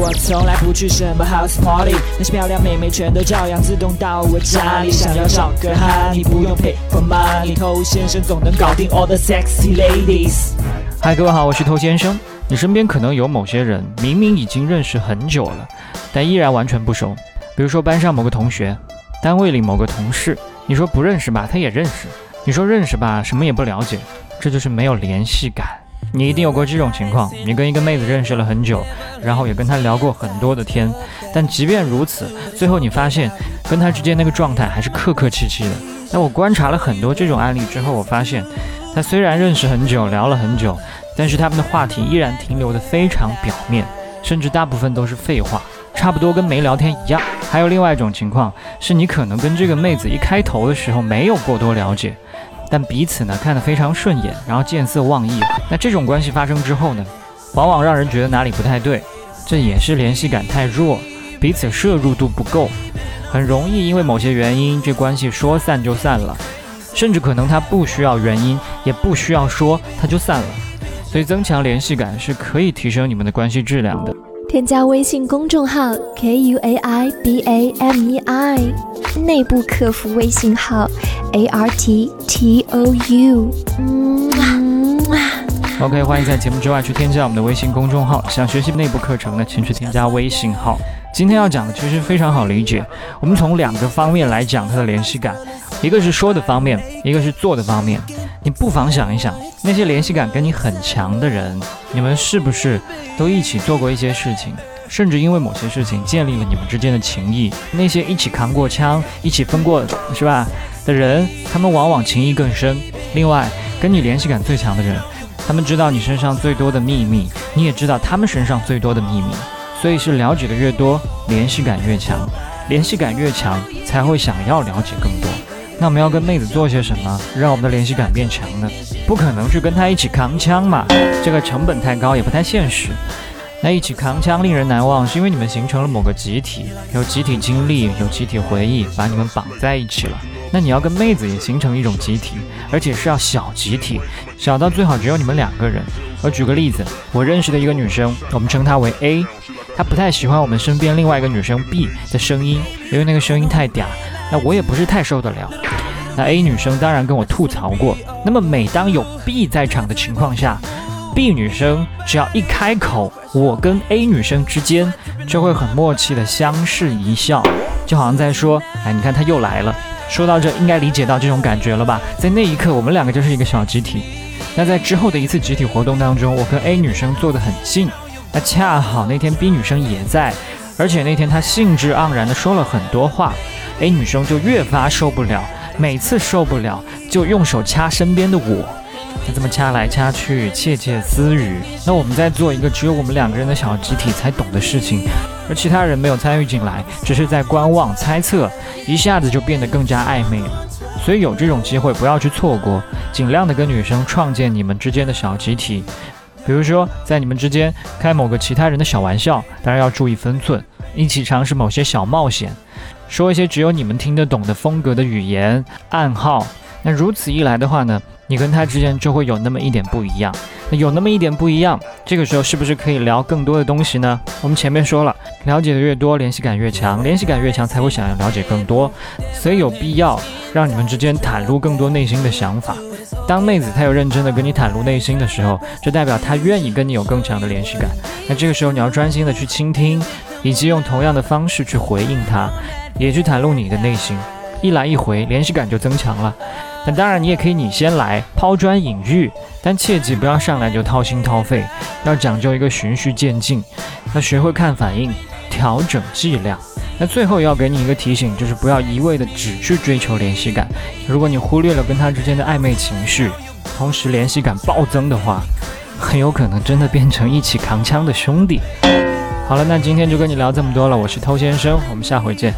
我从来不去什么 house party，那些漂亮妹妹全都照样自动到我家里。想要找个哈，你不用 pay for money，偷先生总能搞定 all the sexy ladies。嗨，各位好，我是偷先生。你身边可能有某些人，明明已经认识很久了，但依然完全不熟。比如说班上某个同学，单位里某个同事，你说不认识吧，他也认识；你说认识吧，什么也不了解。这就是没有联系感。你一定有过这种情况：你跟一个妹子认识了很久，然后也跟她聊过很多的天，但即便如此，最后你发现跟她之间那个状态还是客客气气的。那我观察了很多这种案例之后，我发现，她虽然认识很久，聊了很久，但是他们的话题依然停留的非常表面，甚至大部分都是废话，差不多跟没聊天一样。还有另外一种情况，是你可能跟这个妹子一开头的时候没有过多了解。但彼此呢看得非常顺眼，然后见色忘义。那这种关系发生之后呢，往往让人觉得哪里不太对，这也是联系感太弱，彼此摄入度不够，很容易因为某些原因，这关系说散就散了，甚至可能他不需要原因，也不需要说，他就散了。所以增强联系感是可以提升你们的关系质量的。添加微信公众号 k u a i b a m e i，内部客服微信号 a r t t o u。OK，欢迎在节目之外去添加我们的微信公众号。想学习内部课程的，请去添加微信号。今天要讲的其实非常好理解，我们从两个方面来讲它的联系感，一个是说的方面，一个是做的方面。你不妨想一想，那些联系感跟你很强的人，你们是不是都一起做过一些事情，甚至因为某些事情建立了你们之间的情谊？那些一起扛过枪、一起分过是吧的人，他们往往情谊更深。另外，跟你联系感最强的人，他们知道你身上最多的秘密，你也知道他们身上最多的秘密，所以是了解的越多，联系感越强，联系感越强，才会想要了解更多。那我们要跟妹子做些什么，让我们的联系感变强呢？不可能去跟她一起扛枪嘛，这个成本太高，也不太现实。那一起扛枪令人难忘，是因为你们形成了某个集体，有集体经历，有集体回忆，把你们绑在一起了。那你要跟妹子也形成一种集体，而且是要小集体，小到最好只有你们两个人。我举个例子，我认识的一个女生，我们称她为 A，她不太喜欢我们身边另外一个女生 B 的声音，因为那个声音太嗲。那我也不是太受得了。那 A 女生当然跟我吐槽过。那么每当有 B 在场的情况下，B 女生只要一开口，我跟 A 女生之间就会很默契的相视一笑，就好像在说：“哎，你看他又来了。”说到这，应该理解到这种感觉了吧？在那一刻，我们两个就是一个小集体。那在之后的一次集体活动当中，我跟 A 女生坐得很近。那恰好那天 B 女生也在，而且那天她兴致盎然的说了很多话。A 女生就越发受不了，每次受不了就用手掐身边的我，就这么掐来掐去，窃窃私语。那我们在做一个只有我们两个人的小集体才懂的事情，而其他人没有参与进来，只是在观望猜测，一下子就变得更加暧昧了。所以有这种机会不要去错过，尽量的跟女生创建你们之间的小集体，比如说在你们之间开某个其他人的小玩笑，当然要注意分寸，一起尝试某些小冒险。说一些只有你们听得懂的风格的语言暗号，那如此一来的话呢，你跟他之间就会有那么一点不一样。那有那么一点不一样，这个时候是不是可以聊更多的东西呢？我们前面说了，了解的越多，联系感越强，联系感越强才会想要了解更多，所以有必要让你们之间袒露更多内心的想法。当妹子她有认真的跟你袒露内心的时候，就代表她愿意跟你有更强的联系感。那这个时候你要专心的去倾听，以及用同样的方式去回应她。也去袒露你的内心，一来一回，联系感就增强了。那当然，你也可以你先来抛砖引玉，但切记不要上来就掏心掏肺，要讲究一个循序渐进，要学会看反应，调整剂量。那最后要给你一个提醒，就是不要一味的只去追求联系感。如果你忽略了跟他之间的暧昧情绪，同时联系感暴增的话，很有可能真的变成一起扛枪的兄弟。好了，那今天就跟你聊这么多了，我是偷先生，我们下回见。